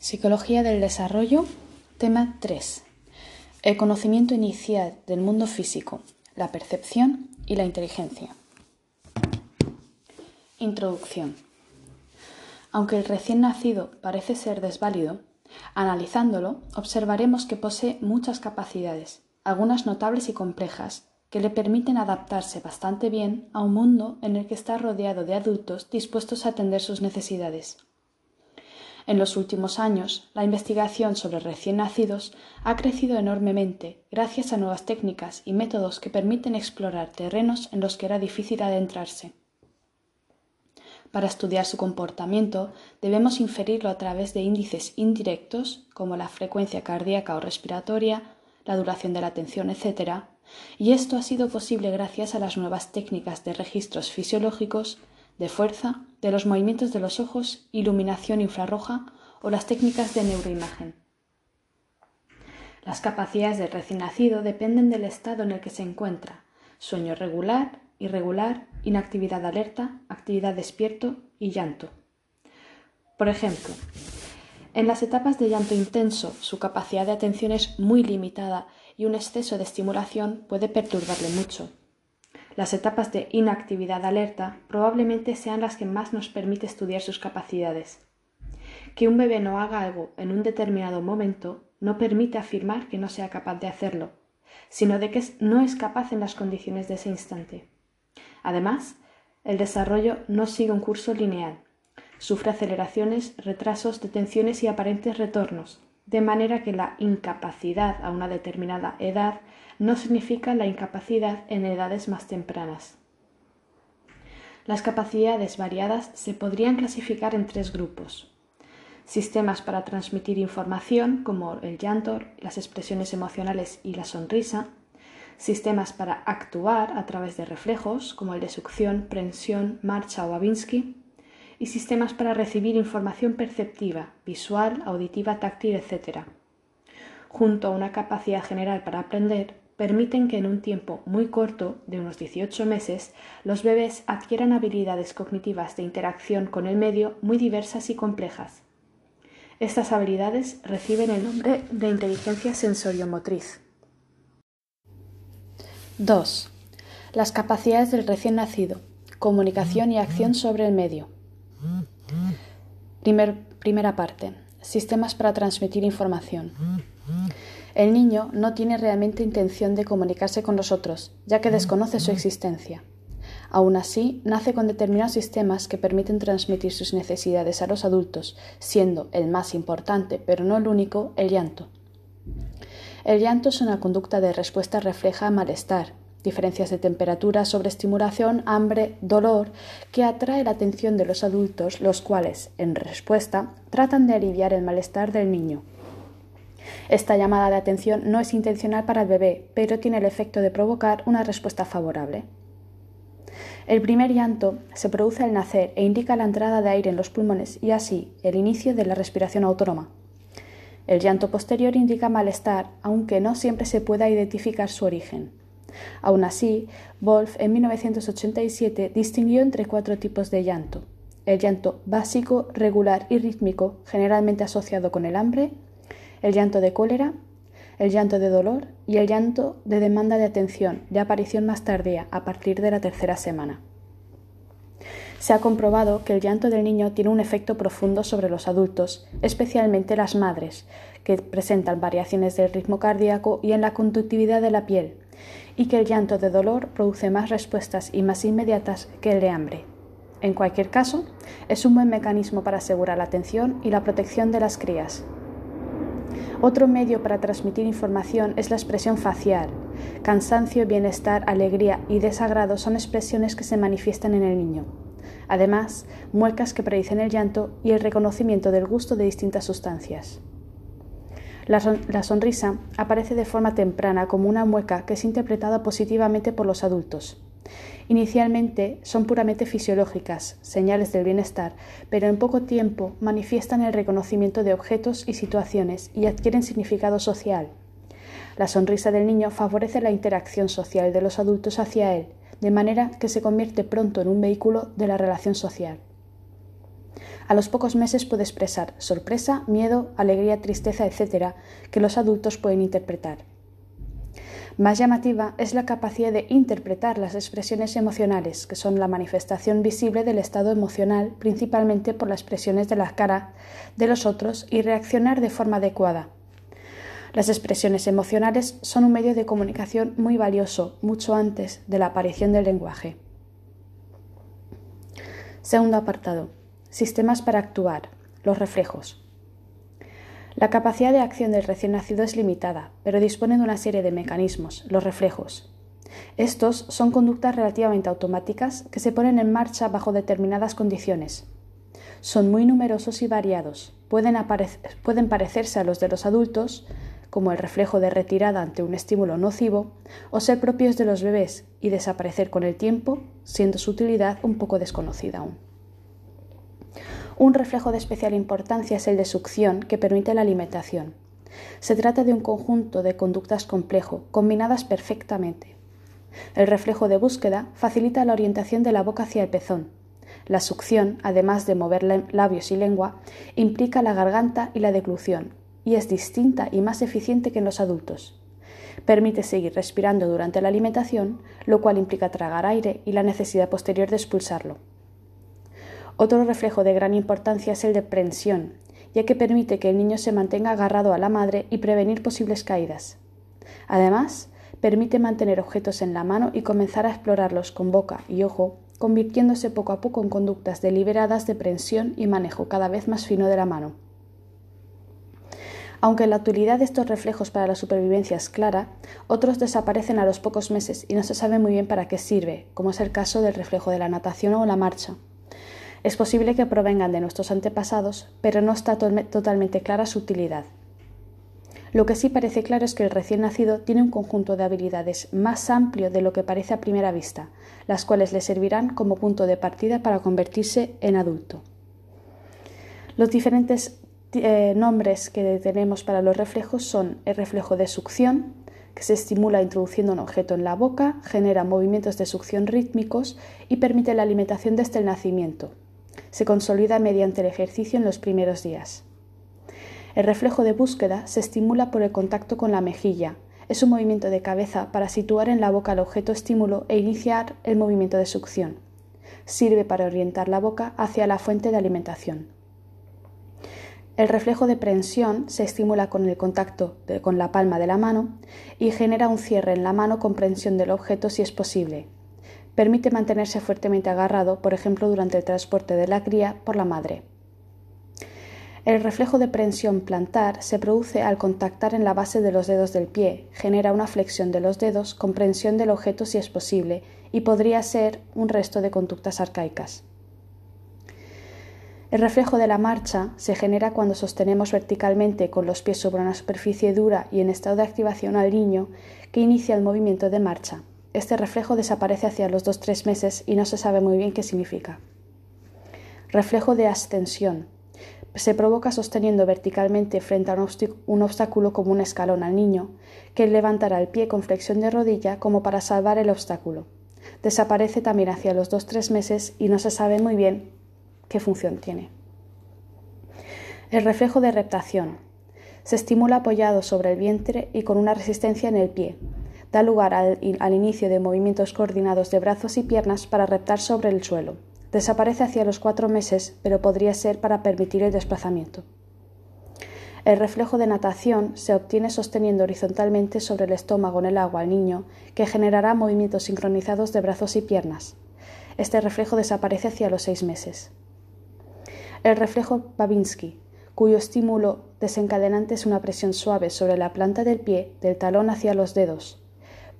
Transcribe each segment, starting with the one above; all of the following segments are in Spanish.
Psicología del Desarrollo, tema 3. El conocimiento inicial del mundo físico, la percepción y la inteligencia. Introducción. Aunque el recién nacido parece ser desválido, analizándolo observaremos que posee muchas capacidades, algunas notables y complejas, que le permiten adaptarse bastante bien a un mundo en el que está rodeado de adultos dispuestos a atender sus necesidades. En los últimos años, la investigación sobre recién nacidos ha crecido enormemente gracias a nuevas técnicas y métodos que permiten explorar terrenos en los que era difícil adentrarse. Para estudiar su comportamiento debemos inferirlo a través de índices indirectos como la frecuencia cardíaca o respiratoria, la duración de la atención, etc. Y esto ha sido posible gracias a las nuevas técnicas de registros fisiológicos de fuerza, de los movimientos de los ojos, iluminación infrarroja o las técnicas de neuroimagen. Las capacidades del recién nacido dependen del estado en el que se encuentra, sueño regular, irregular, inactividad alerta, actividad despierto y llanto. Por ejemplo, en las etapas de llanto intenso su capacidad de atención es muy limitada y un exceso de estimulación puede perturbarle mucho. Las etapas de inactividad alerta probablemente sean las que más nos permite estudiar sus capacidades. Que un bebé no haga algo en un determinado momento no permite afirmar que no sea capaz de hacerlo, sino de que no es capaz en las condiciones de ese instante. Además, el desarrollo no sigue un curso lineal. Sufre aceleraciones, retrasos, detenciones y aparentes retornos, de manera que la incapacidad a una determinada edad no significa la incapacidad en edades más tempranas. Las capacidades variadas se podrían clasificar en tres grupos. Sistemas para transmitir información como el llanto, las expresiones emocionales y la sonrisa. Sistemas para actuar a través de reflejos como el de succión, prensión, marcha o Babinski y sistemas para recibir información perceptiva, visual, auditiva, táctil, etc. Junto a una capacidad general para aprender, permiten que en un tiempo muy corto, de unos 18 meses, los bebés adquieran habilidades cognitivas de interacción con el medio muy diversas y complejas. Estas habilidades reciben el nombre de inteligencia sensoriomotriz. 2. Las capacidades del recién nacido. Comunicación y acción sobre el medio primera parte. Sistemas para transmitir información. El niño no tiene realmente intención de comunicarse con los otros, ya que desconoce su existencia. Aún así, nace con determinados sistemas que permiten transmitir sus necesidades a los adultos, siendo el más importante, pero no el único, el llanto. El llanto es una conducta de respuesta refleja malestar, diferencias de temperatura, sobreestimulación, hambre, dolor, que atrae la atención de los adultos, los cuales, en respuesta, tratan de aliviar el malestar del niño. Esta llamada de atención no es intencional para el bebé, pero tiene el efecto de provocar una respuesta favorable. El primer llanto se produce al nacer e indica la entrada de aire en los pulmones y así el inicio de la respiración autónoma. El llanto posterior indica malestar, aunque no siempre se pueda identificar su origen. Aún así, Wolf en 1987 distinguió entre cuatro tipos de llanto. El llanto básico, regular y rítmico, generalmente asociado con el hambre, el llanto de cólera, el llanto de dolor y el llanto de demanda de atención, de aparición más tardía, a partir de la tercera semana. Se ha comprobado que el llanto del niño tiene un efecto profundo sobre los adultos, especialmente las madres, que presentan variaciones del ritmo cardíaco y en la conductividad de la piel, y que el llanto de dolor produce más respuestas y más inmediatas que el de hambre. En cualquier caso, es un buen mecanismo para asegurar la atención y la protección de las crías. Otro medio para transmitir información es la expresión facial. Cansancio, bienestar, alegría y desagrado son expresiones que se manifiestan en el niño. Además, muecas que predicen el llanto y el reconocimiento del gusto de distintas sustancias. La, sonrisa aparece de forma temprana como una mueca que es interpretada positivamente por los adultos. Inicialmente son puramente fisiológicas, señales del bienestar, pero en poco tiempo manifiestan el reconocimiento de objetos y situaciones y adquieren significado social. La sonrisa del niño favorece la interacción social de los adultos hacia él, de manera que se convierte pronto en un vehículo de la relación social. A los pocos meses puede expresar sorpresa, miedo, alegría, tristeza, etc., que los adultos pueden interpretar. Más llamativa es la capacidad de interpretar las expresiones emocionales, que son la manifestación visible del estado emocional, principalmente por las expresiones de la cara de los otros, y reaccionar de forma adecuada. Las expresiones emocionales son un medio de comunicación muy valioso, mucho antes de la aparición del lenguaje. Segundo apartado. Sistemas para actuar. Los reflejos. La capacidad de acción del recién nacido es limitada, pero dispone de una serie de mecanismos, los reflejos. Estos son conductas relativamente automáticas que se ponen en marcha bajo determinadas condiciones. Son muy numerosos y variados. Pueden, pueden parecerse a los de los adultos, como el reflejo de retirada ante un estímulo nocivo, o ser propios de los bebés y desaparecer con el tiempo, siendo su utilidad un poco desconocida aún. Un reflejo de especial importancia es el de succión, que permite la alimentación. Se trata de un conjunto de conductas complejo, combinadas perfectamente. El reflejo de búsqueda facilita la orientación de la boca hacia el pezón. La succión, además de mover labios y lengua, implica la garganta y la deglución, y es distinta y más eficiente que en los adultos. Permite seguir respirando durante la alimentación, lo cual implica tragar aire y la necesidad posterior de expulsarlo. Otro reflejo de gran importancia es el de prensión, ya que permite que el niño se mantenga agarrado a la madre y prevenir posibles caídas. Además, permite mantener objetos en la mano y comenzar a explorarlos con boca y ojo, convirtiéndose poco a poco en conductas deliberadas de prensión y manejo cada vez más fino de la mano. Aunque la utilidad de estos reflejos para la supervivencia es clara, otros desaparecen a los pocos meses y no se sabe muy bien para qué sirve, como es el caso del reflejo de la natación o la marcha. Es posible que provengan de nuestros antepasados, pero no está totalmente clara su utilidad. Lo que sí parece claro es que el recién nacido tiene un conjunto de habilidades más amplio de lo que parece a primera vista, las cuales le servirán como punto de partida para convertirse en adulto. Los diferentes eh, nombres que tenemos para los reflejos son el reflejo de succión, que se estimula introduciendo un objeto en la boca, genera movimientos de succión rítmicos y permite la alimentación desde el nacimiento, se consolida mediante el ejercicio en los primeros días. El reflejo de búsqueda se estimula por el contacto con la mejilla. Es un movimiento de cabeza para situar en la boca el objeto estímulo e iniciar el movimiento de succión. Sirve para orientar la boca hacia la fuente de alimentación. El reflejo de prensión se estimula con el contacto con la palma de la mano y genera un cierre en la mano con prensión del objeto si es posible, permite mantenerse fuertemente agarrado, por ejemplo, durante el transporte de la cría por la madre. El reflejo de prensión plantar se produce al contactar en la base de los dedos del pie, genera una flexión de los dedos con prensión del objeto si es posible y podría ser un resto de conductas arcaicas. El reflejo de la marcha se genera cuando sostenemos verticalmente con los pies sobre una superficie dura y en estado de activación al niño que inicia el movimiento de marcha. Este reflejo desaparece hacia los 2-3 meses y no se sabe muy bien qué significa. Reflejo de ascensión. Se provoca sosteniendo verticalmente frente a un obstáculo como un escalón al niño, que levantará el pie con flexión de rodilla como para salvar el obstáculo. Desaparece también hacia los 2-3 meses y no se sabe muy bien qué función tiene. El reflejo de reptación. Se estimula apoyado sobre el vientre y con una resistencia en el pie, da lugar al, inicio de movimientos coordinados de brazos y piernas para reptar sobre el suelo. Desaparece hacia los cuatro meses, pero podría ser para permitir el desplazamiento. El reflejo de natación se obtiene sosteniendo horizontalmente sobre el estómago en el agua al niño, que generará movimientos sincronizados de brazos y piernas. Este reflejo desaparece hacia los seis meses. El reflejo Babinski, cuyo estímulo desencadenante es una presión suave sobre la planta del pie, del talón hacia los dedos,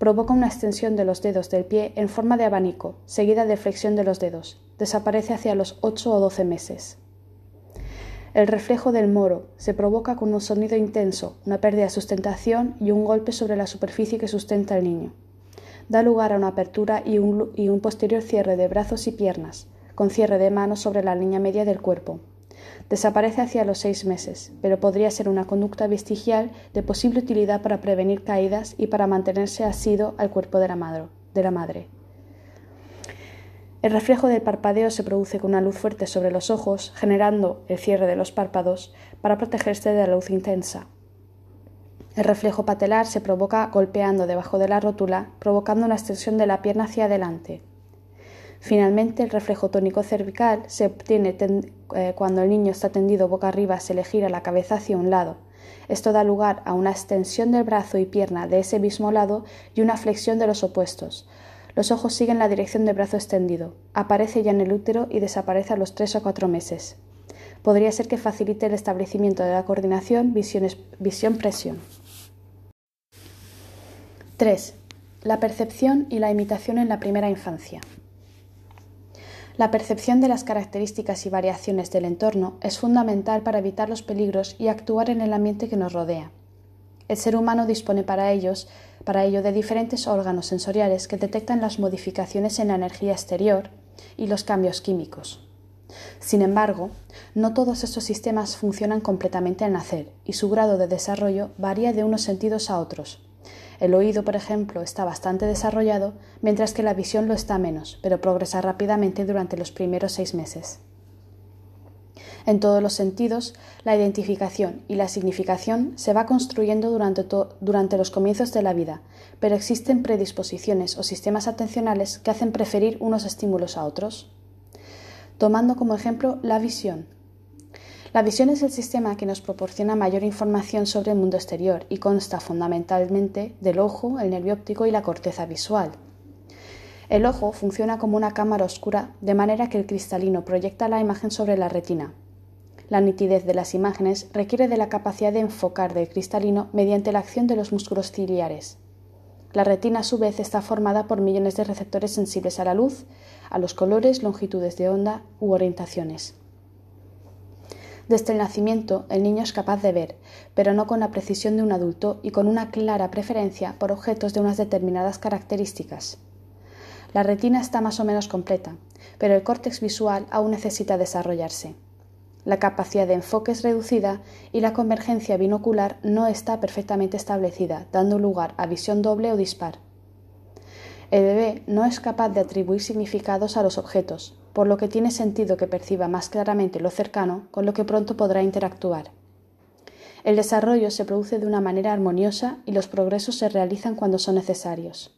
provoca una extensión de los dedos del pie en forma de abanico, seguida de flexión de los dedos. Desaparece hacia los 8 o 12 meses. El reflejo del moro se provoca con un sonido intenso, una pérdida de sustentación y un golpe sobre la superficie que sustenta al niño. Da lugar a una apertura y un, y un posterior cierre de brazos y piernas, con cierre de manos sobre la línea media del cuerpo. Desaparece hacia los seis meses, pero podría ser una conducta vestigial de posible utilidad para prevenir caídas y para mantenerse asido al cuerpo de la, madre. El reflejo del parpadeo se produce con una luz fuerte sobre los ojos, generando el cierre de los párpados para protegerse de la luz intensa. El reflejo patelar se provoca golpeando debajo de la rótula, provocando una extensión de la pierna hacia adelante. Finalmente, el reflejo tónico cervical se obtiene eh, cuando el niño está tendido boca arriba, se le gira la cabeza hacia un lado. Esto da lugar a una extensión del brazo y pierna de ese mismo lado y una flexión de los opuestos. Los ojos siguen la dirección del brazo extendido. Aparece ya en el útero y desaparece a los tres o cuatro meses. Podría ser que facilite el establecimiento de la coordinación visión-presión. 3. La percepción y la imitación en la primera infancia. La percepción de las características y variaciones del entorno es fundamental para evitar los peligros y actuar en el ambiente que nos rodea. El ser humano dispone para para ello de diferentes órganos sensoriales que detectan las modificaciones en la energía exterior y los cambios químicos. Sin embargo, no todos estos sistemas funcionan completamente al nacer y su grado de desarrollo varía de unos sentidos a otros. El oído, por ejemplo, está bastante desarrollado, mientras que la visión lo está menos, pero progresa rápidamente durante los primeros seis meses. En todos los sentidos, la identificación y la significación se va construyendo durante, durante, los comienzos de la vida, pero existen predisposiciones o sistemas atencionales que hacen preferir unos estímulos a otros. Tomando como ejemplo la visión, la visión es el sistema que nos proporciona mayor información sobre el mundo exterior y consta fundamentalmente del ojo, el nervio óptico y la corteza visual. El ojo funciona como una cámara oscura de manera que el cristalino proyecta la imagen sobre la retina. La nitidez de las imágenes requiere de la capacidad de enfocar del cristalino mediante la acción de los músculos ciliares. La retina a su vez está formada por millones de receptores sensibles a la luz, a los colores, longitudes de onda u orientaciones. Desde el nacimiento, el niño es capaz de ver, pero no con la precisión de un adulto y con una clara preferencia por objetos de unas determinadas características. La retina está más o menos completa, pero el córtex visual aún necesita desarrollarse. La capacidad de enfoque es reducida y la convergencia binocular no está perfectamente establecida, dando lugar a visión doble o dispar. El bebé no es capaz de atribuir significados a los objetos, por lo que tiene sentido que perciba más claramente lo cercano con lo que pronto podrá interactuar. El desarrollo se produce de una manera armoniosa y los progresos se realizan cuando son necesarios.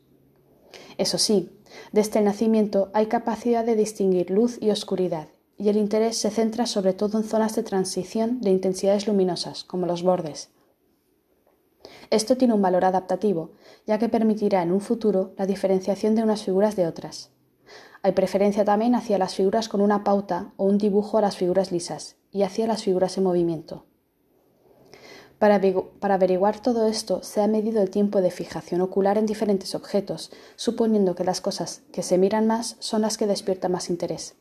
Eso sí, desde el nacimiento hay capacidad de distinguir luz y oscuridad, y el interés se centra sobre todo en zonas de transición de intensidades luminosas, como los bordes. Esto tiene un valor adaptativo, ya que permitirá en un futuro la diferenciación de unas figuras de otras. Hay preferencia también hacia las figuras con una pauta o un dibujo a las figuras lisas y hacia las figuras en movimiento. Para, averiguar todo esto se ha medido el tiempo de fijación ocular en diferentes objetos, suponiendo que las cosas que se miran más son las que despiertan más interés.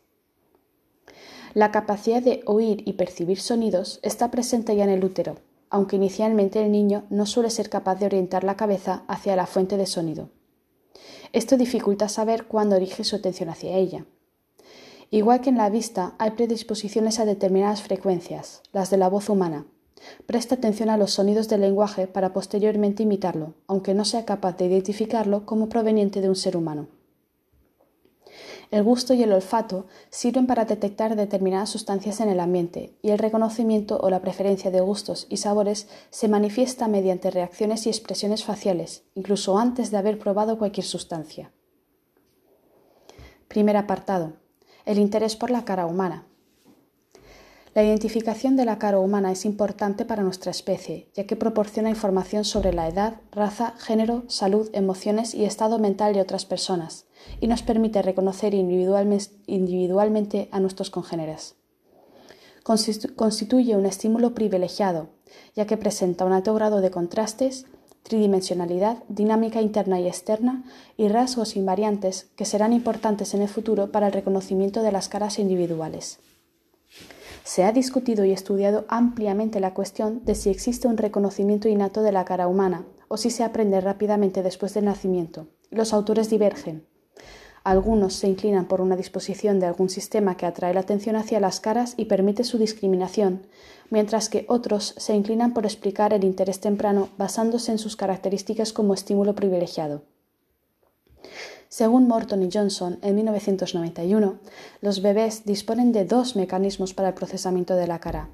La capacidad de oír y percibir sonidos está presente ya en el útero, aunque inicialmente el niño no suele ser capaz de orientar la cabeza hacia la fuente de sonido. Esto dificulta saber cuándo dirige su atención hacia ella. Igual que en la vista, hay predisposiciones a determinadas frecuencias, las de la voz humana. Presta atención a los sonidos del lenguaje para posteriormente imitarlo, aunque no sea capaz de identificarlo como proveniente de un ser humano. El gusto y el olfato sirven para detectar determinadas sustancias en el ambiente y el reconocimiento o la preferencia de gustos y sabores se manifiesta mediante reacciones y expresiones faciales, incluso antes de haber probado cualquier sustancia. Primer apartado. El interés por la cara humana. La identificación de la cara humana es importante para nuestra especie, ya que proporciona información sobre la edad, raza, género, salud, emociones y estado mental de otras personas, y nos permite reconocer individualmente a nuestros congéneres. Constituye un estímulo privilegiado, ya que presenta un alto grado de contrastes, tridimensionalidad, dinámica interna y externa y rasgos invariantes que serán importantes en el futuro para el reconocimiento de las caras individuales. Se ha discutido y estudiado ampliamente la cuestión de si existe un reconocimiento innato de la cara humana o si se aprende rápidamente después del nacimiento. Los autores divergen. Algunos se inclinan por una disposición de algún sistema que atrae la atención hacia las caras y permite su discriminación, mientras que otros se inclinan por explicar el interés temprano basándose en sus características como estímulo privilegiado. Según Morton y Johnson, en 1991, los bebés disponen de dos mecanismos para el procesamiento de la cara.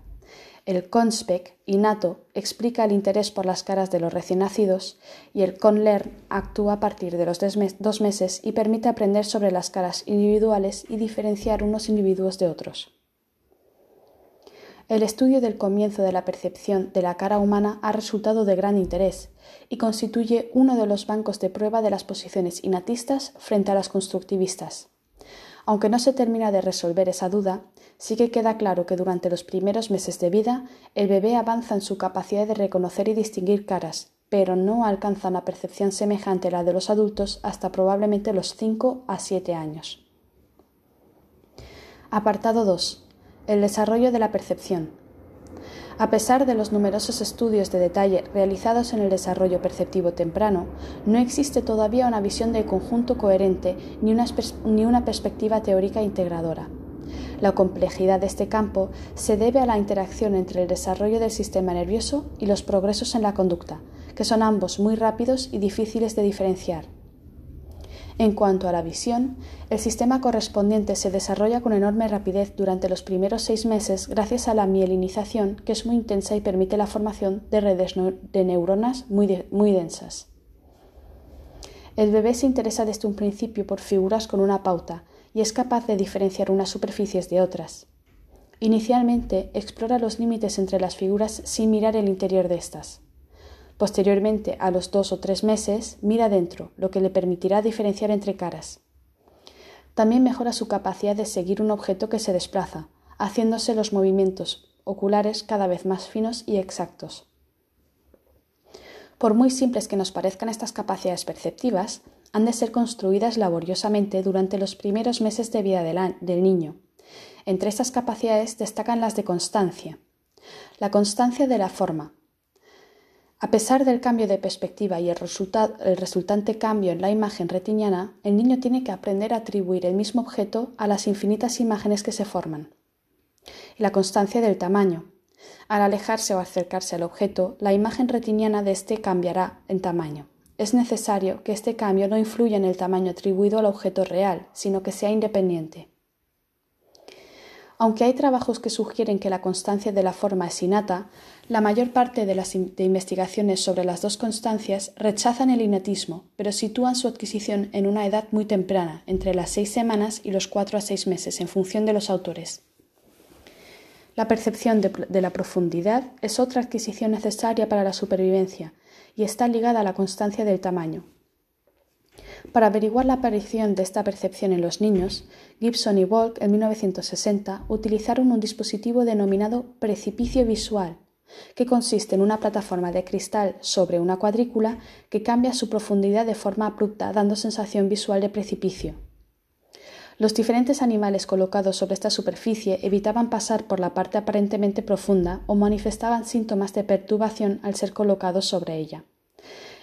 El conspec innato explica el interés por las caras de los recién nacidos y el conlearn actúa a partir de los dos meses y permite aprender sobre las caras individuales y diferenciar unos individuos de otros. El estudio del comienzo de la percepción de la cara humana ha resultado de gran interés y constituye uno de los bancos de prueba de las posiciones inatistas frente a las constructivistas. Aunque no se termina de resolver esa duda, sí que queda claro que durante los primeros meses de vida el bebé avanza en su capacidad de reconocer y distinguir caras, pero no alcanza una percepción semejante a la de los adultos hasta probablemente los 5 a 7 años. Apartado 2 el desarrollo de la percepción. A pesar de los numerosos estudios de detalle realizados en el desarrollo perceptivo temprano, no existe todavía una visión de conjunto coherente ni una, perspectiva teórica integradora. La complejidad de este campo se debe a la interacción entre el desarrollo del sistema nervioso y los progresos en la conducta, que son ambos muy rápidos y difíciles de diferenciar. En cuanto a la visión, el sistema correspondiente se desarrolla con enorme rapidez durante los primeros seis meses gracias a la mielinización, que es muy intensa y permite la formación de redes de neuronas muy, muy densas. El bebé se interesa desde un principio por figuras con una pauta y es capaz de diferenciar unas superficies de otras. Inicialmente explora los límites entre las figuras sin mirar el interior de estas. Posteriormente, a los dos o tres meses, mira dentro, lo que le permitirá diferenciar entre caras. También mejora su capacidad de seguir un objeto que se desplaza, haciéndose los movimientos oculares cada vez más finos y exactos. Por muy simples que nos parezcan estas capacidades perceptivas, han de ser construidas laboriosamente durante los primeros meses de vida del niño. Entre estas capacidades destacan las de constancia. La constancia de la forma, a pesar del cambio de perspectiva y el, resultante cambio en la imagen retiniana, el niño tiene que aprender a atribuir el mismo objeto a las infinitas imágenes que se forman. Y la constancia del tamaño. Al alejarse o acercarse al objeto, la imagen retiniana de éste cambiará en tamaño. Es necesario que este cambio no influya en el tamaño atribuido al objeto real, sino que sea independiente. Aunque hay trabajos que sugieren que la constancia de la forma es innata, la mayor parte de las investigaciones sobre las dos constancias rechazan el innatismo, pero sitúan su adquisición en una edad muy temprana, entre las seis semanas y los cuatro a seis meses, en función de los autores. La percepción de la profundidad es otra adquisición necesaria para la supervivencia y está ligada a la constancia del tamaño. Para averiguar la aparición de esta percepción en los niños, Gibson y Volk en 1960 utilizaron un dispositivo denominado precipicio visual, que consiste en una plataforma de cristal sobre una cuadrícula que cambia su profundidad de forma abrupta, dando sensación visual de precipicio. Los diferentes animales colocados sobre esta superficie evitaban pasar por la parte aparentemente profunda o manifestaban síntomas de perturbación al ser colocados sobre ella.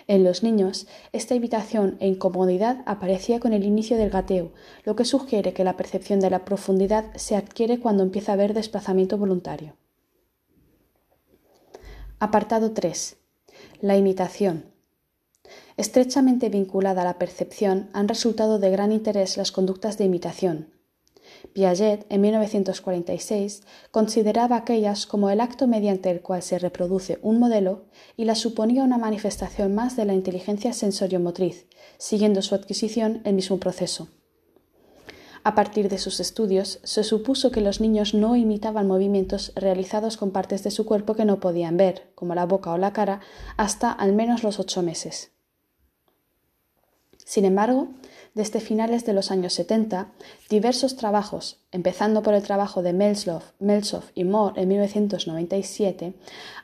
En los niños, esta evitación e incomodidad aparecía con el inicio del gateo, lo que sugiere que la percepción de la profundidad se adquiere cuando empieza a haber desplazamiento voluntario. Apartado 3. La imitación. Estrechamente vinculada a la percepción han resultado de gran interés las conductas de imitación, Piaget, en 1946, consideraba aquellas como el acto mediante el cual se reproduce un modelo y las suponía una manifestación más de la inteligencia sensoriomotriz, siguiendo su adquisición el mismo proceso. A partir de sus estudios, se supuso que los niños no imitaban movimientos realizados con partes de su cuerpo que no podían ver, como la boca o la cara, hasta al menos los ocho meses. Sin embargo, desde finales de los años 70, diversos trabajos, empezando por el trabajo de Melshoff, y Moore en 1997,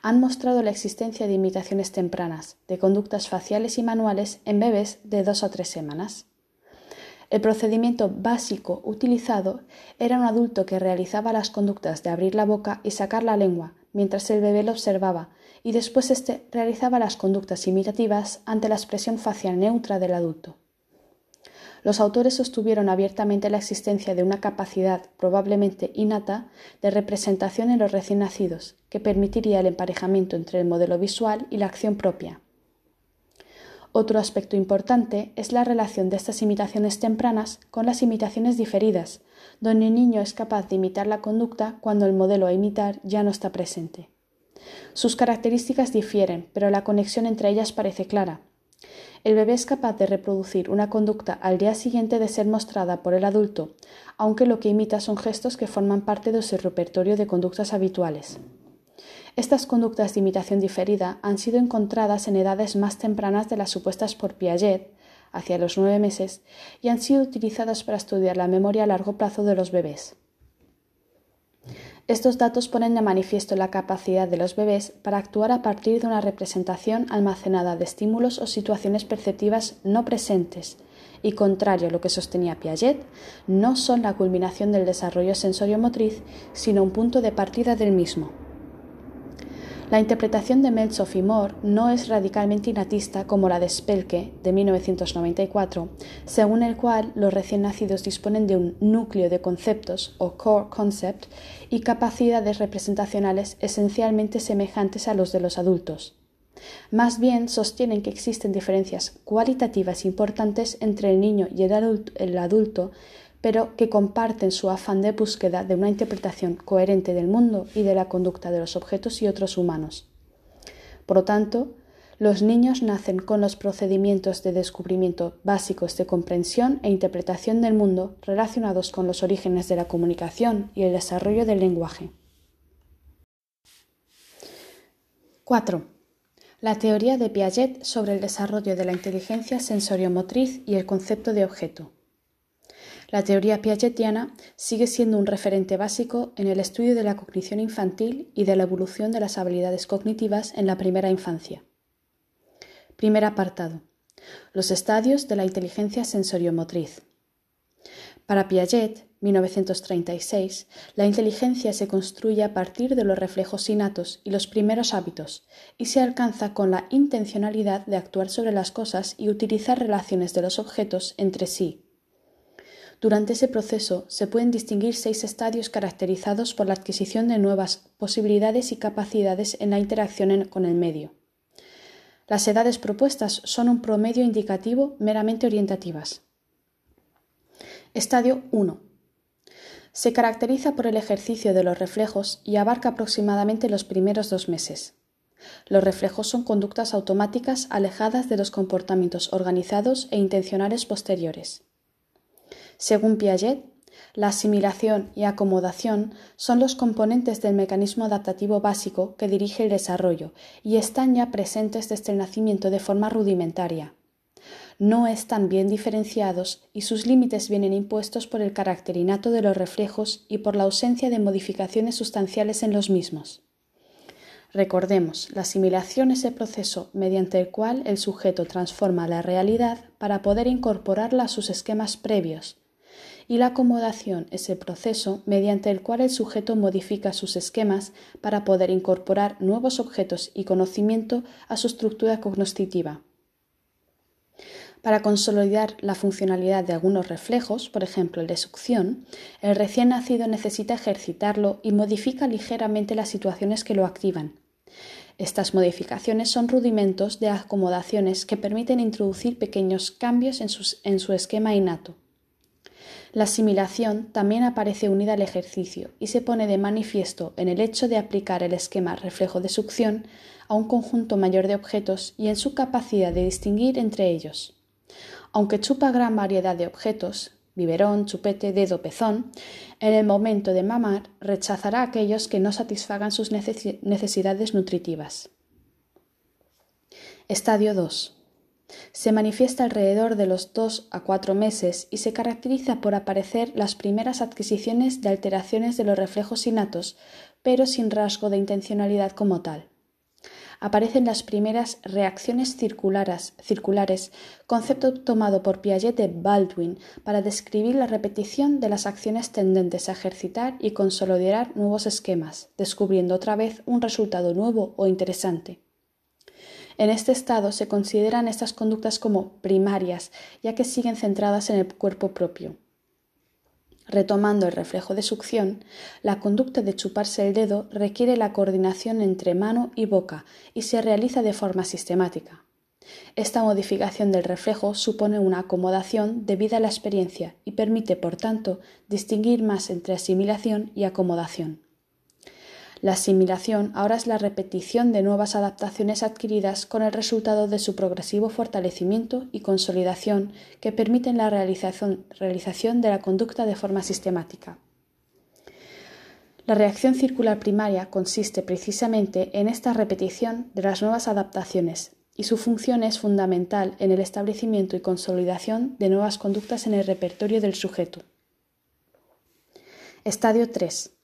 han mostrado la existencia de imitaciones tempranas de conductas faciales y manuales en bebés de dos a tres semanas. El procedimiento básico utilizado era un adulto que realizaba las conductas de abrir la boca y sacar la lengua mientras el bebé lo observaba y después éste realizaba las conductas imitativas ante la expresión facial neutra del adulto los autores sostuvieron abiertamente la existencia de una capacidad, probablemente innata, de representación en los recién nacidos, que permitiría el emparejamiento entre el modelo visual y la acción propia. Otro aspecto importante es la relación de estas imitaciones tempranas con las imitaciones diferidas, donde el niño es capaz de imitar la conducta cuando el modelo a imitar ya no está presente. Sus características difieren, pero la conexión entre ellas parece clara. El bebé es capaz de reproducir una conducta al día siguiente de ser mostrada por el adulto, aunque lo que imita son gestos que forman parte de su repertorio de conductas habituales. Estas conductas de imitación diferida han sido encontradas en edades más tempranas de las supuestas por Piaget, hacia los nueve meses, y han sido utilizadas para estudiar la memoria a largo plazo de los bebés. Estos datos ponen de manifiesto la capacidad de los bebés para actuar a partir de una representación almacenada de estímulos o situaciones perceptivas no presentes y, contrario a lo que sostenía Piaget, no son la culminación del desarrollo sensorio-motriz, sino un punto de partida del mismo. La interpretación de Meltzoff y Moore no es radicalmente inatista como la de Spelke de 1994, según el cual los recién nacidos disponen de un núcleo de conceptos o core concept y capacidades representacionales esencialmente semejantes a los de los adultos. Más bien sostienen que existen diferencias cualitativas importantes entre el niño y el adulto pero que comparten su afán de búsqueda de una interpretación coherente del mundo y de la conducta de los objetos y otros humanos. Por lo tanto, los niños nacen con los procedimientos de descubrimiento básicos de comprensión e interpretación del mundo relacionados con los orígenes de la comunicación y el desarrollo del lenguaje. 4. La teoría de Piaget sobre el desarrollo de la inteligencia sensoriomotriz y el concepto de objeto. La teoría piagetiana sigue siendo un referente básico en el estudio de la cognición infantil y de la evolución de las habilidades cognitivas en la primera infancia. Primer apartado. Los estadios de la inteligencia sensoriomotriz. Para Piaget, 1936, la inteligencia se construye a partir de los reflejos innatos y los primeros hábitos, y se alcanza con la intencionalidad de actuar sobre las cosas y utilizar relaciones de los objetos entre sí, durante ese proceso se pueden distinguir seis estadios caracterizados por la adquisición de nuevas posibilidades y capacidades en la interacción con el medio. Las edades propuestas son un promedio indicativo meramente orientativas. Estadio 1. Se caracteriza por el ejercicio de los reflejos y abarca aproximadamente los primeros dos meses. Los reflejos son conductas automáticas alejadas de los comportamientos organizados e intencionales posteriores. Según Piaget, la asimilación y acomodación son los componentes del mecanismo adaptativo básico que dirige el desarrollo y están ya presentes desde el nacimiento de forma rudimentaria. No están bien diferenciados y sus límites vienen impuestos por el carácter innato de los reflejos y por la ausencia de modificaciones sustanciales en los mismos. Recordemos, la asimilación es el proceso mediante el cual el sujeto transforma la realidad para poder incorporarla a sus esquemas previos, y la acomodación es el proceso mediante el cual el sujeto modifica sus esquemas para poder incorporar nuevos objetos y conocimiento a su estructura cognoscitiva. Para consolidar la funcionalidad de algunos reflejos, por ejemplo el de succión, el recién nacido necesita ejercitarlo y modifica ligeramente las situaciones que lo activan. Estas modificaciones son rudimentos de acomodaciones que permiten introducir pequeños cambios en, en su esquema innato. La asimilación también aparece unida al ejercicio y se pone de manifiesto en el hecho de aplicar el esquema reflejo de succión a un conjunto mayor de objetos y en su capacidad de distinguir entre ellos. Aunque chupa gran variedad de objetos, biberón, chupete, dedo, pezón, en el momento de mamar rechazará aquellos que no satisfagan sus necesidades nutritivas. Estadio 2. Se manifiesta alrededor de los dos a cuatro meses y se caracteriza por aparecer las primeras adquisiciones de alteraciones de los reflejos innatos, pero sin rasgo de intencionalidad como tal. Aparecen las primeras reacciones circulares, circulares, concepto tomado por Piaget de Baldwin para describir la repetición de las acciones tendentes a ejercitar y consolidar nuevos esquemas, descubriendo otra vez un resultado nuevo o interesante. En este estado se consideran estas conductas como primarias, ya que siguen centradas en el cuerpo propio. Retomando el reflejo de succión, la conducta de chuparse el dedo requiere la coordinación entre mano y boca y se realiza de forma sistemática. Esta modificación del reflejo supone una acomodación debida a la experiencia y permite, por tanto, distinguir más entre asimilación y acomodación. La asimilación ahora es la repetición de nuevas adaptaciones adquiridas con el resultado de su progresivo fortalecimiento y consolidación que permiten la realización, de la conducta de forma sistemática. La reacción circular primaria consiste precisamente en esta repetición de las nuevas adaptaciones y su función es fundamental en el establecimiento y consolidación de nuevas conductas en el repertorio del sujeto. Estadio 3.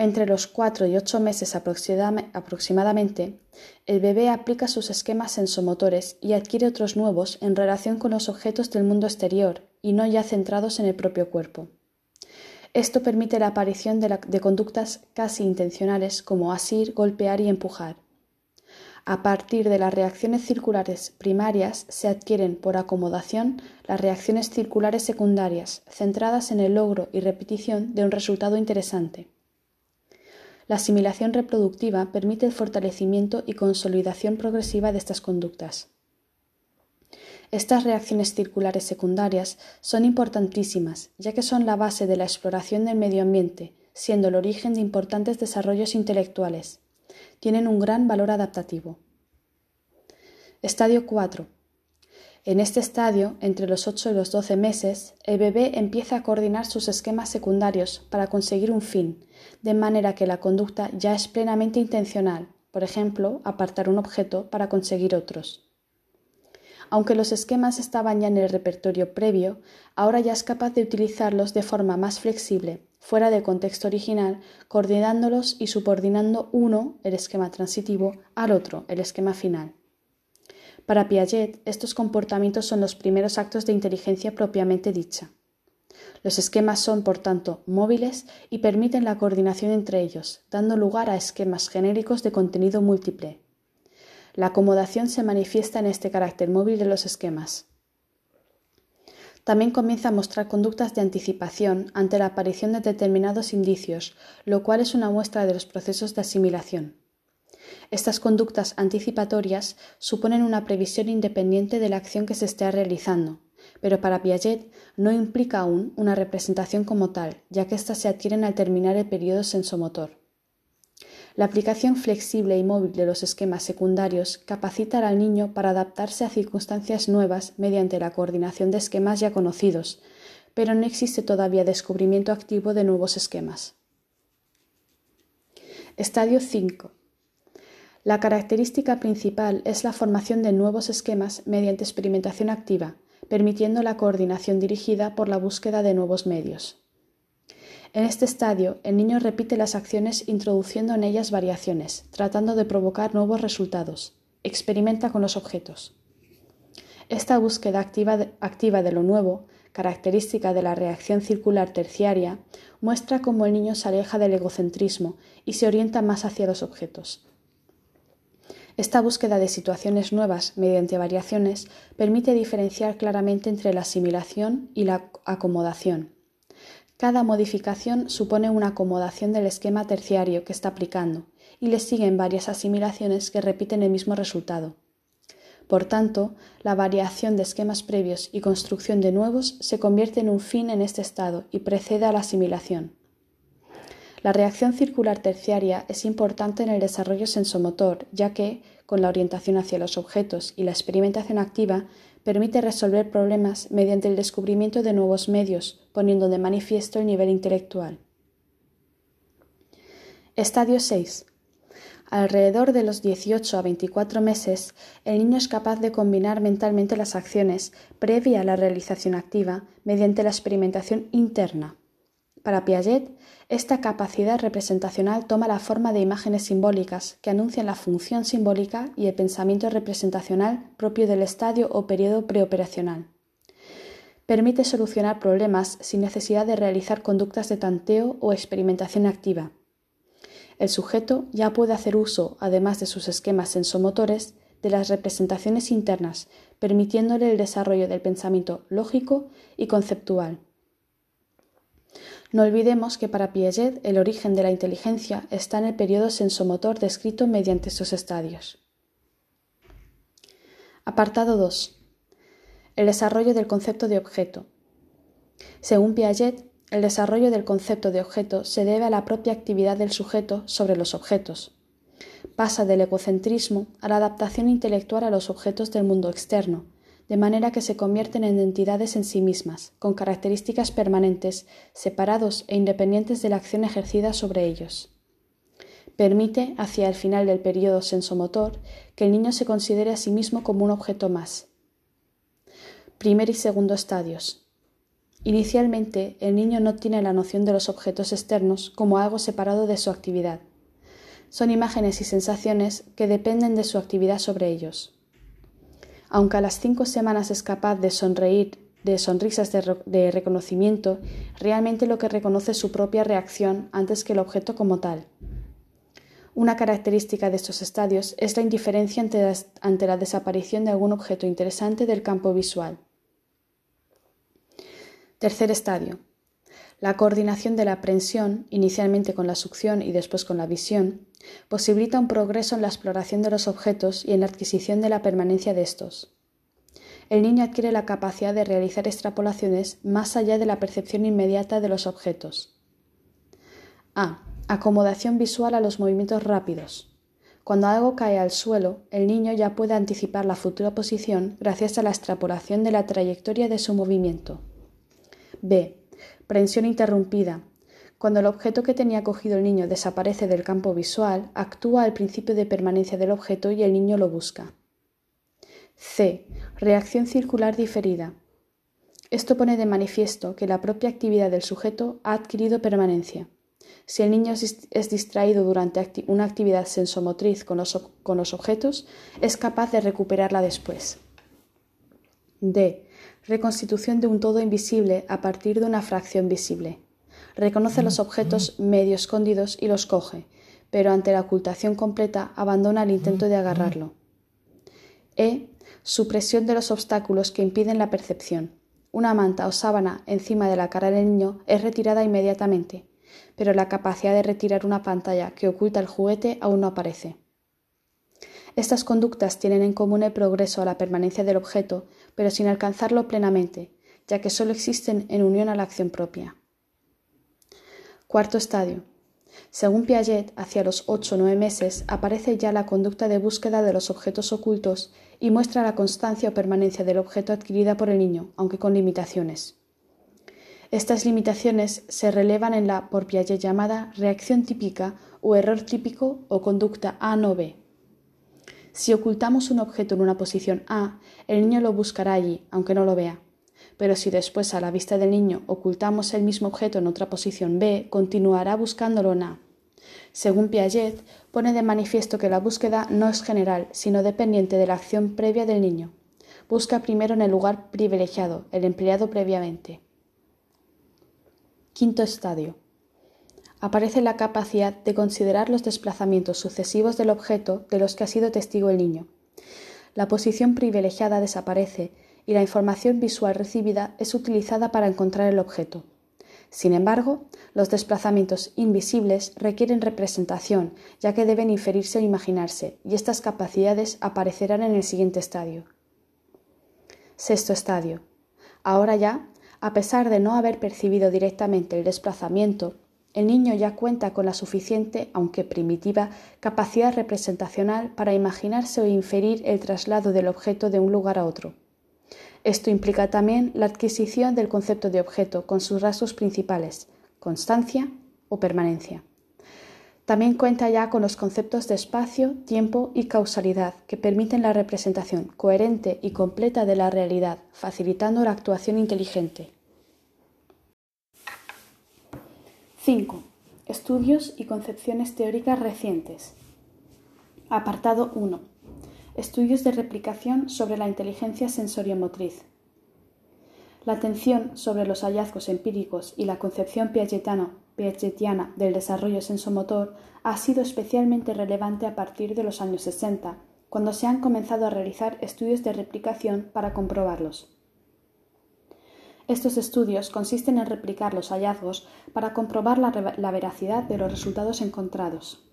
Entre los 4 y 8 meses aproximadamente, el bebé aplica sus esquemas sensomotores y adquiere otros nuevos en relación con los objetos del mundo exterior y no ya centrados en el propio cuerpo. Esto permite la aparición de, de conductas casi intencionales como asir, golpear y empujar. A partir de las reacciones circulares primarias se adquieren por acomodación las reacciones circulares secundarias, centradas en el logro y repetición de un resultado interesante. La asimilación reproductiva permite el fortalecimiento y consolidación progresiva de estas conductas. Estas reacciones circulares secundarias son importantísimas, ya que son la base de la exploración del medio ambiente, siendo el origen de importantes desarrollos intelectuales. Tienen un gran valor adaptativo. Estadio 4. En este estadio, entre los 8 y los 12 meses, el bebé empieza a coordinar sus esquemas secundarios para conseguir un fin, de manera que la conducta ya es plenamente intencional, por ejemplo, apartar un objeto para conseguir otros. Aunque los esquemas estaban ya en el repertorio previo, ahora ya es capaz de utilizarlos de forma más flexible, fuera del contexto original, coordinándolos y subordinando uno, el esquema transitivo, al otro, el esquema final. Para Piaget, estos comportamientos son los primeros actos de inteligencia propiamente dicha. Los esquemas son, por tanto, móviles y permiten la coordinación entre ellos, dando lugar a esquemas genéricos de contenido múltiple. La acomodación se manifiesta en este carácter móvil de los esquemas. También comienza a mostrar conductas de anticipación ante la aparición de determinados indicios, lo cual es una muestra de los procesos de asimilación. Estas conductas anticipatorias suponen una previsión independiente de la acción que se esté realizando, pero para Piaget no implica aún una representación como tal, ya que éstas se adquieren al terminar el periodo sensomotor. La aplicación flexible y móvil de los esquemas secundarios capacita al niño para adaptarse a circunstancias nuevas mediante la coordinación de esquemas ya conocidos, pero no existe todavía descubrimiento activo de nuevos esquemas. Estadio 5. La característica principal es la formación de nuevos esquemas mediante experimentación activa, permitiendo la coordinación dirigida por la búsqueda de nuevos medios. En este estadio, el niño repite las acciones introduciendo en ellas variaciones, tratando de provocar nuevos resultados. Experimenta con los objetos. Esta búsqueda activa de, lo nuevo, característica de la reacción circular terciaria, muestra cómo el niño se aleja del egocentrismo y se orienta más hacia los objetos. Esta búsqueda de situaciones nuevas mediante variaciones permite diferenciar claramente entre la asimilación y la acomodación. Cada modificación supone una acomodación del esquema terciario que está aplicando y le siguen varias asimilaciones que repiten el mismo resultado. Por tanto, la variación de esquemas previos y construcción de nuevos se convierte en un fin en este estado y precede a la asimilación. La reacción circular terciaria es importante en el desarrollo sensomotor, ya que, con la orientación hacia los objetos y la experimentación activa, permite resolver problemas mediante el descubrimiento de nuevos medios, poniendo de manifiesto el nivel intelectual. Estadio 6. Alrededor de los 18 a 24 meses, el niño es capaz de combinar mentalmente las acciones previa a la realización activa mediante la experimentación interna. Para Piaget, esta capacidad representacional toma la forma de imágenes simbólicas que anuncian la función simbólica y el pensamiento representacional propio del estadio o periodo preoperacional. Permite solucionar problemas sin necesidad de realizar conductas de tanteo o experimentación activa. El sujeto ya puede hacer uso, además de sus esquemas sensomotores, de las representaciones internas, permitiéndole el desarrollo del pensamiento lógico y conceptual. No olvidemos que para Piaget el origen de la inteligencia está en el periodo sensomotor descrito mediante sus estadios. Apartado 2. El desarrollo del concepto de objeto. Según Piaget, el desarrollo del concepto de objeto se debe a la propia actividad del sujeto sobre los objetos. Pasa del egocentrismo a la adaptación intelectual a los objetos del mundo externo, de manera que se convierten en entidades en sí mismas, con características permanentes, separados e independientes de la acción ejercida sobre ellos. Permite, hacia el final del periodo sensomotor, que el niño se considere a sí mismo como un objeto más. Primer y segundo estadios. Inicialmente, el niño no tiene la noción de los objetos externos como algo separado de su actividad. Son imágenes y sensaciones que dependen de su actividad sobre ellos. Aunque a las cinco semanas es capaz de sonreír de sonrisas de, reconocimiento, realmente lo que reconoce es su propia reacción antes que el objeto como tal. Una característica de estos estadios es la indiferencia ante la desaparición de algún objeto interesante del campo visual. Tercer estadio. La coordinación de la aprensión, inicialmente con la succión y después con la visión, posibilita un progreso en la exploración de los objetos y en la adquisición de la permanencia de estos. El niño adquiere la capacidad de realizar extrapolaciones más allá de la percepción inmediata de los objetos. A. Acomodación visual a los movimientos rápidos. Cuando algo cae al suelo, el niño ya puede anticipar la futura posición gracias a la extrapolación de la trayectoria de su movimiento. B. Prensión interrumpida. Cuando el objeto que tenía cogido el niño desaparece del campo visual, actúa al principio de permanencia del objeto y el niño lo busca. C. Reacción circular diferida. Esto pone de manifiesto que la propia actividad del sujeto ha adquirido permanencia. Si el niño es distraído durante una actividad sensomotriz con con los objetos, es capaz de recuperarla después. D. Reconstitución de un todo invisible a partir de una fracción visible. Reconoce los objetos medio escondidos y los coge, pero ante la ocultación completa abandona el intento de agarrarlo. E. Supresión de los obstáculos que impiden la percepción. Una manta o sábana encima de la cara del niño es retirada inmediatamente, pero la capacidad de retirar una pantalla que oculta el juguete aún no aparece. Estas conductas tienen en común el progreso a la permanencia del objeto, pero sin alcanzarlo plenamente, ya que sólo existen en unión a la acción propia. Cuarto estadio. Según Piaget, hacia los ocho o nueve meses aparece ya la conducta de búsqueda de los objetos ocultos y muestra la constancia o permanencia del objeto adquirida por el niño, aunque con limitaciones. Estas limitaciones se relevan en la por Piaget llamada reacción típica o error típico o conducta A no B. Si ocultamos un objeto en una posición A, el niño lo buscará allí, aunque no lo vea. Pero si después a la vista del niño ocultamos el mismo objeto en otra posición B, continuará buscándolo en A. Según Piaget, pone de manifiesto que la búsqueda no es general, sino dependiente de la acción previa del niño. Busca primero en el lugar privilegiado, el empleado previamente. Quinto estadio aparece la capacidad de considerar los desplazamientos sucesivos del objeto de los que ha sido testigo el niño. La posición privilegiada desaparece y la información visual recibida es utilizada para encontrar el objeto. Sin embargo, los desplazamientos invisibles requieren representación, ya que deben inferirse o imaginarse, y estas capacidades aparecerán en el siguiente estadio. Sexto estadio. Ahora ya, a pesar de no haber percibido directamente el desplazamiento, el niño ya cuenta con la suficiente, aunque primitiva, capacidad representacional para imaginarse o inferir el traslado del objeto de un lugar a otro. Esto implica también la adquisición del concepto de objeto con sus rasgos principales, constancia o permanencia. También cuenta ya con los conceptos de espacio, tiempo y causalidad que permiten la representación coherente y completa de la realidad, facilitando la actuación inteligente. 5. Estudios y concepciones teóricas recientes. Apartado 1. Estudios de replicación sobre la inteligencia sensoriomotriz. La atención sobre los hallazgos empíricos y la concepción piagetiana del desarrollo sensomotor ha sido especialmente relevante a partir de los años 60, cuando se han comenzado a realizar estudios de replicación para comprobarlos. Estos estudios consisten en replicar los hallazgos para comprobar la, veracidad de los resultados encontrados.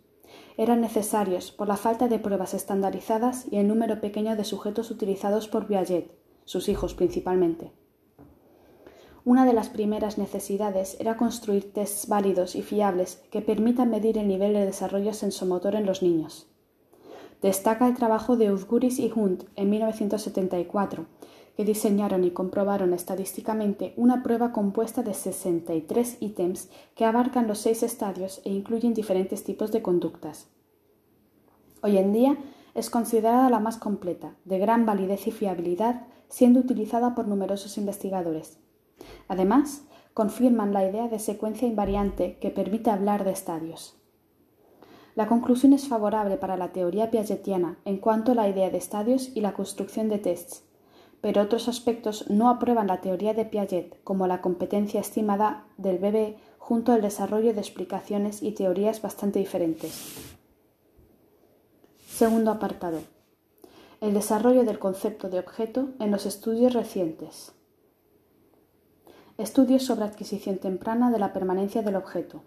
eran necesarios por la falta de pruebas estandarizadas y el número pequeño de sujetos utilizados por Piaget, sus hijos principalmente. Una de las primeras necesidades era construir tests válidos y fiables que permitan medir el nivel de desarrollo sensomotor en los niños. Destaca el trabajo de Uzguris y Hunt en 1974, que diseñaron y comprobaron estadísticamente una prueba compuesta de 63 ítems que abarcan los seis estadios e incluyen diferentes tipos de conductas. Hoy en día es considerada la más completa, de gran validez y fiabilidad, siendo utilizada por numerosos investigadores. Además, confirman la idea de secuencia invariante que permite hablar de estadios. La conclusión es favorable para la teoría piagetiana en cuanto a la idea de estadios y la construcción de tests, pero otros aspectos no aprueban la teoría de Piaget, como la competencia estimada del bebé junto al desarrollo de explicaciones y teorías bastante diferentes. Segundo apartado. El desarrollo del concepto de objeto en los estudios recientes. Estudios sobre adquisición temprana de la permanencia del objeto.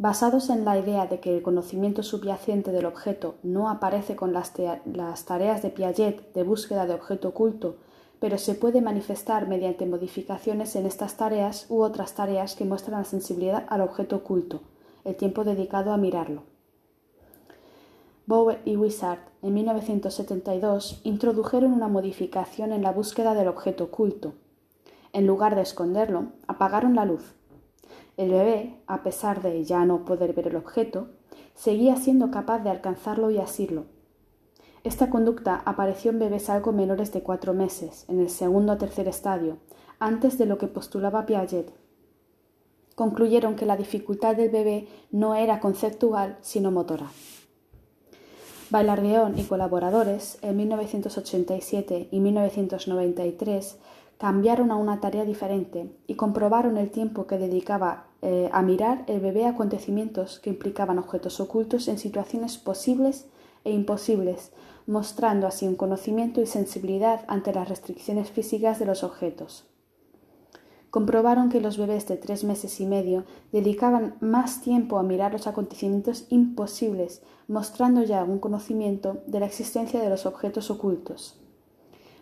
Basados en la idea de que el conocimiento subyacente del objeto no aparece con las, tareas de Piaget de búsqueda de objeto oculto, pero se puede manifestar mediante modificaciones en estas tareas u otras tareas que muestran la sensibilidad al objeto oculto, el tiempo dedicado a mirarlo. Bower y Wizard en 1972 introdujeron una modificación en la búsqueda del objeto oculto. En lugar de esconderlo, apagaron la luz el bebé, a pesar de ya no poder ver el objeto, seguía siendo capaz de alcanzarlo y asirlo. Esta conducta apareció en bebés algo menores de cuatro meses, en el segundo o tercer estadio, antes de lo que postulaba Piaget. Concluyeron que la dificultad del bebé no era conceptual, sino motora. Bailardeón y colaboradores, en 1987 y 1993, cambiaron a una tarea diferente y comprobaron el tiempo que dedicaba eh, a mirar el bebé acontecimientos que implicaban objetos ocultos en situaciones posibles e imposibles, mostrando así un conocimiento y sensibilidad ante las restricciones físicas de los objetos. Comprobaron que los bebés de tres meses y medio dedicaban más tiempo a mirar los acontecimientos imposibles, mostrando ya un conocimiento de la existencia de los objetos ocultos.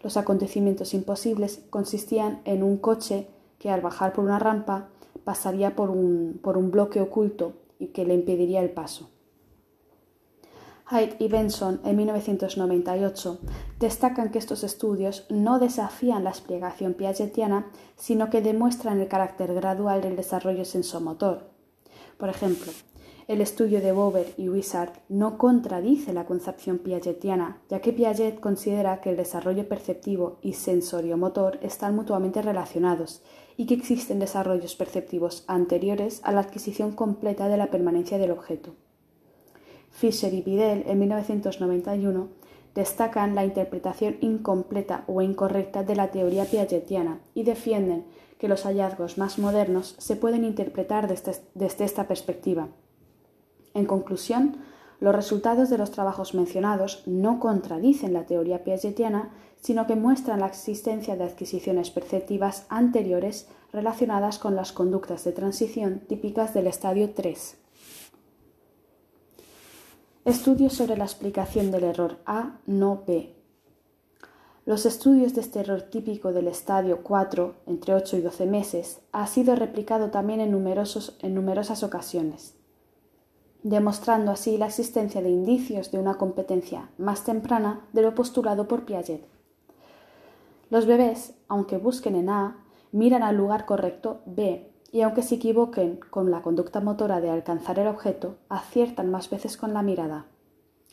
Los acontecimientos imposibles consistían en un coche que al bajar por una rampa pasaría por un, por un bloque oculto y que le impediría el paso. Hyde y Benson en 1998 destacan que estos estudios no desafían la explicación piagetiana, sino que demuestran el carácter gradual del desarrollo sensomotor. Por ejemplo, el estudio de Bober y Wizard no contradice la concepción piagetiana, ya que Piaget considera que el desarrollo perceptivo y sensoriomotor están mutuamente relacionados y que existen desarrollos perceptivos anteriores a la adquisición completa de la permanencia del objeto. Fisher y Vidal en 1991 destacan la interpretación incompleta o incorrecta de la teoría piagetiana y defienden que los hallazgos más modernos se pueden interpretar desde esta perspectiva en conclusión, los resultados de los trabajos mencionados no contradicen la teoría piagetiana, sino que muestran la existencia de adquisiciones perceptivas anteriores relacionadas con las conductas de transición típicas del estadio 3. Estudios sobre la explicación del error A no B. Los estudios de este error típico del estadio 4, entre 8 y 12 meses, ha sido replicado también en, en numerosas ocasiones demostrando así la existencia de indicios de una competencia más temprana de lo postulado por Piaget. Los bebés, aunque busquen en A, miran al lugar correcto B, y aunque se equivoquen con la conducta motora de alcanzar el objeto, aciertan más veces con la mirada.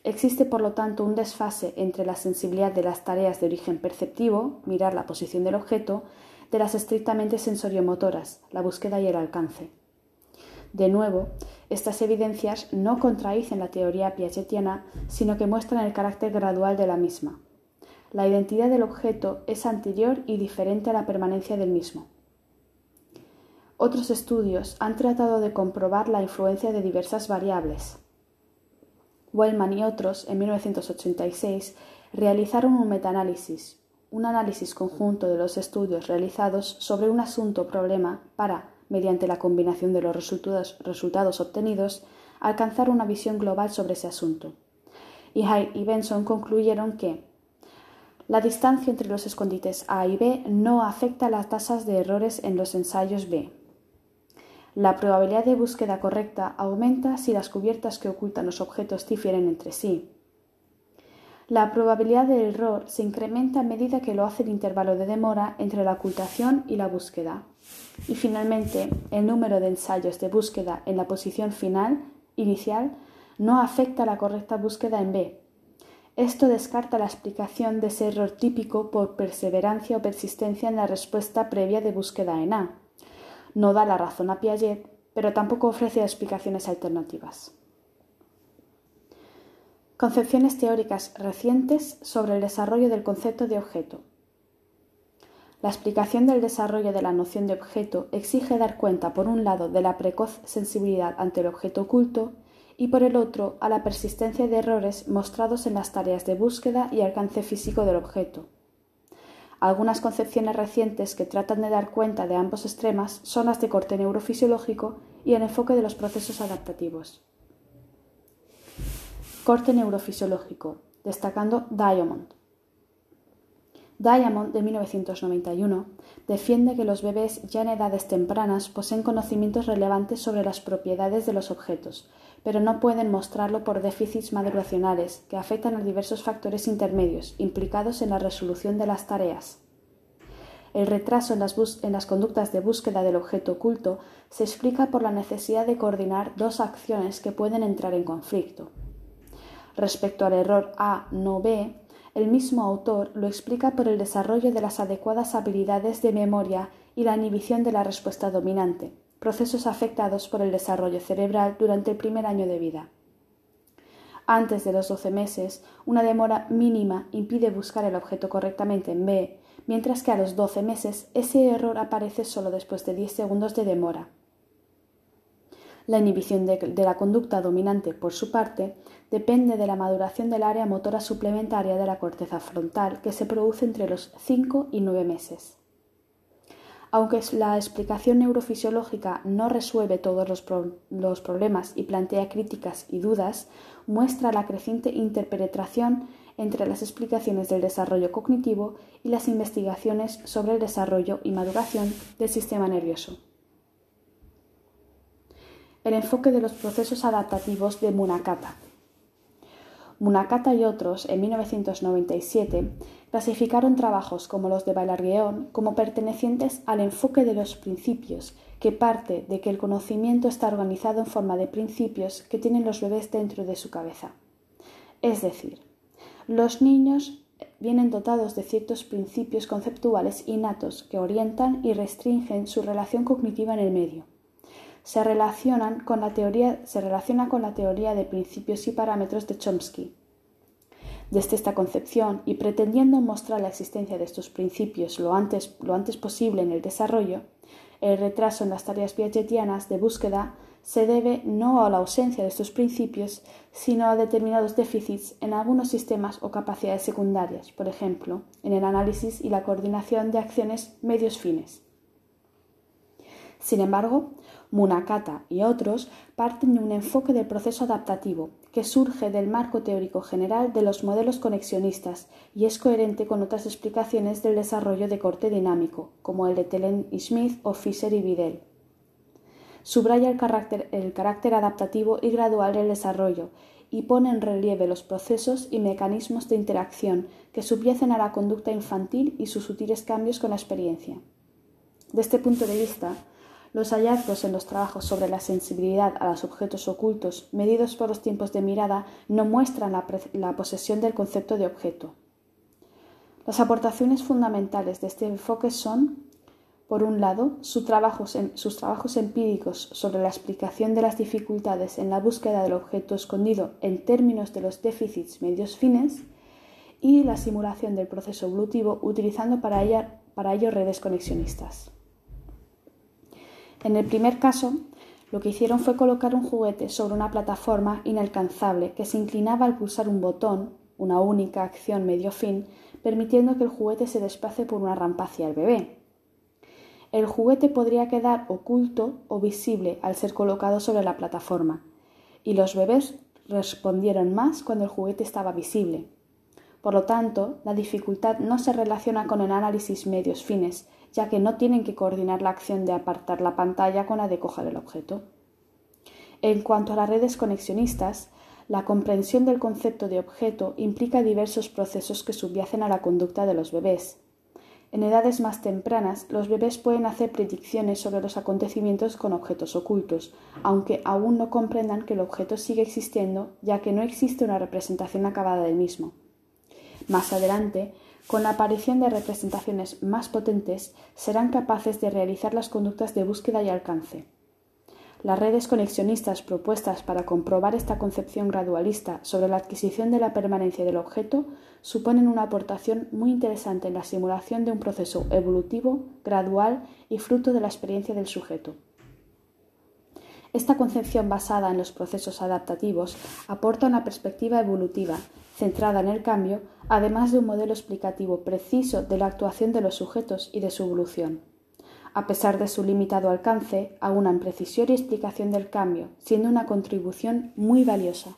Existe, por lo tanto, un desfase entre la sensibilidad de las tareas de origen perceptivo, mirar la posición del objeto, de las estrictamente sensoriomotoras, la búsqueda y el alcance. De nuevo, estas evidencias no contradicen la teoría piagetiana, sino que muestran el carácter gradual de la misma. La identidad del objeto es anterior y diferente a la permanencia del mismo. Otros estudios han tratado de comprobar la influencia de diversas variables. Wellman y otros, en 1986, realizaron un metaanálisis, un análisis conjunto de los estudios realizados sobre un asunto problema para mediante la combinación de los resultados, obtenidos, alcanzar una visión global sobre ese asunto. Y Hyde y Benson concluyeron que la distancia entre los escondites A y B no afecta las tasas de errores en los ensayos B. La probabilidad de búsqueda correcta aumenta si las cubiertas que ocultan los objetos difieren entre sí. La probabilidad de error se incrementa a medida que lo hace el intervalo de demora entre la ocultación y la búsqueda. Y finalmente, el número de ensayos de búsqueda en la posición final, inicial, no afecta a la correcta búsqueda en B. Esto descarta la explicación de ese error típico por perseverancia o persistencia en la respuesta previa de búsqueda en A no da la razón a Piaget, pero tampoco ofrece explicaciones alternativas. Concepciones teóricas recientes sobre el desarrollo del concepto de objeto. La explicación del desarrollo de la noción de objeto exige dar cuenta, por un lado, de la precoz sensibilidad ante el objeto oculto y, por el otro, a la persistencia de errores mostrados en las tareas de búsqueda y alcance físico del objeto. Algunas concepciones recientes que tratan de dar cuenta de ambos extremos son las de corte neurofisiológico y el enfoque de los procesos adaptativos. Corte neurofisiológico, destacando Diamond. Diamond, de 1991, defiende que los bebés ya en edades tempranas poseen conocimientos relevantes sobre las propiedades de los objetos, pero no pueden mostrarlo por déficits maduracionales que afectan a diversos factores intermedios implicados en la resolución de las tareas. El retraso en las, en las, conductas de búsqueda del objeto oculto se explica por la necesidad de coordinar dos acciones que pueden entrar en conflicto. Respecto al error A no B, el mismo autor lo explica por el desarrollo de las adecuadas habilidades de memoria y la inhibición de la respuesta dominante, procesos afectados por el desarrollo cerebral durante el primer año de vida. Antes de los 12 meses, una demora mínima impide buscar el objeto correctamente en B, mientras que a los 12 meses ese error aparece solo después de 10 segundos de demora. La inhibición de, la conducta dominante, por su parte, depende de la maduración del área motora suplementaria de la corteza frontal, que se produce entre los 5 y 9 meses. Aunque la explicación neurofisiológica no resuelve todos los, problemas y plantea críticas y dudas, muestra la creciente interpenetración entre las explicaciones del desarrollo cognitivo y las investigaciones sobre el desarrollo y maduración del sistema nervioso. El enfoque de los procesos adaptativos de Munakata. Munakata y otros, en 1997, clasificaron trabajos como los de Bailargueón como pertenecientes al enfoque de los principios, que parte de que el conocimiento está organizado en forma de principios que tienen los bebés dentro de su cabeza. Es decir, los niños vienen dotados de ciertos principios conceptuales innatos que orientan y restringen su relación cognitiva en el medio. Se, relacionan con la teoría, se relaciona con la teoría de principios y parámetros de Chomsky, desde esta concepción y pretendiendo mostrar la existencia de estos principios lo antes, lo antes posible en el desarrollo, el retraso en las tareas piagetianas de búsqueda se debe no a la ausencia de estos principios, sino a determinados déficits en algunos sistemas o capacidades secundarias, por ejemplo, en el análisis y la coordinación de acciones medios fines. Sin embargo, Munakata y otros parten de un enfoque del proceso adaptativo que surge del marco teórico general de los modelos conexionistas y es coherente con otras explicaciones del desarrollo de corte dinámico, como el de Telen y Smith o Fisher y Vidal. Subraya el carácter, el carácter adaptativo y gradual del desarrollo y pone en relieve los procesos y mecanismos de interacción que subyacen a la conducta infantil y sus sutiles cambios con la experiencia. De este punto de vista, los hallazgos en los trabajos sobre la sensibilidad a los objetos ocultos, medidos por los tiempos de mirada, no muestran la, posesión del concepto de objeto. Las aportaciones fundamentales de este enfoque son, por un lado, sus trabajos, empíricos sobre la explicación de las dificultades en la búsqueda del objeto escondido en términos de los déficits medios fines, y la simulación del proceso evolutivo utilizando para, para ello redes conexionistas. En el primer caso, lo que hicieron fue colocar un juguete sobre una plataforma inalcanzable que se inclinaba al pulsar un botón, una única acción medio fin, permitiendo que el juguete se desplace por una rampa hacia el bebé. El juguete podría quedar oculto o visible al ser colocado sobre la plataforma, y los bebés respondieron más cuando el juguete estaba visible. Por lo tanto, la dificultad no se relaciona con el análisis medios fines, ya que no tienen que coordinar la acción de apartar la pantalla con la de coger el objeto. En cuanto a las redes conexionistas, la comprensión del concepto de objeto implica diversos procesos que subyacen a la conducta de los bebés. En edades más tempranas, los bebés pueden hacer predicciones sobre los acontecimientos con objetos ocultos, aunque aún no comprendan que el objeto sigue existiendo, ya que no existe una representación acabada del mismo. Más adelante, con la aparición de representaciones más potentes, serán capaces de realizar las conductas de búsqueda y alcance. Las redes conexionistas propuestas para comprobar esta concepción gradualista sobre la adquisición de la permanencia del objeto suponen una aportación muy interesante en la simulación de un proceso evolutivo, gradual y fruto de la experiencia del sujeto. Esta concepción basada en los procesos adaptativos aporta una perspectiva evolutiva centrada en el cambio, además de un modelo explicativo preciso de la actuación de los sujetos y de su evolución a pesar de su limitado alcance, aunan precisión y explicación del cambio, siendo una contribución muy valiosa.